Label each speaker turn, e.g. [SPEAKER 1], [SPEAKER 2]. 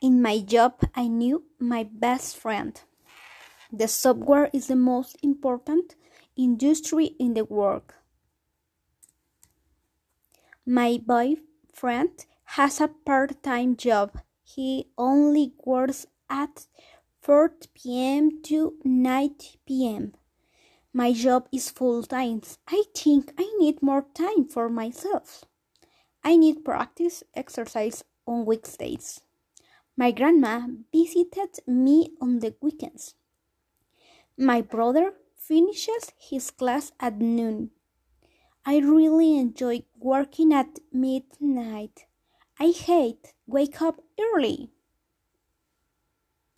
[SPEAKER 1] In my job, I knew my best friend. The software is the most important industry in the world. My boyfriend has a part time job. He only works at 4 p.m. to 9 p.m. My job is full time. I think I need more time for myself. I need practice exercise on weekdays. My grandma visited me on the weekends. My brother finishes his class at noon. I really enjoy working at midnight. I hate wake up early.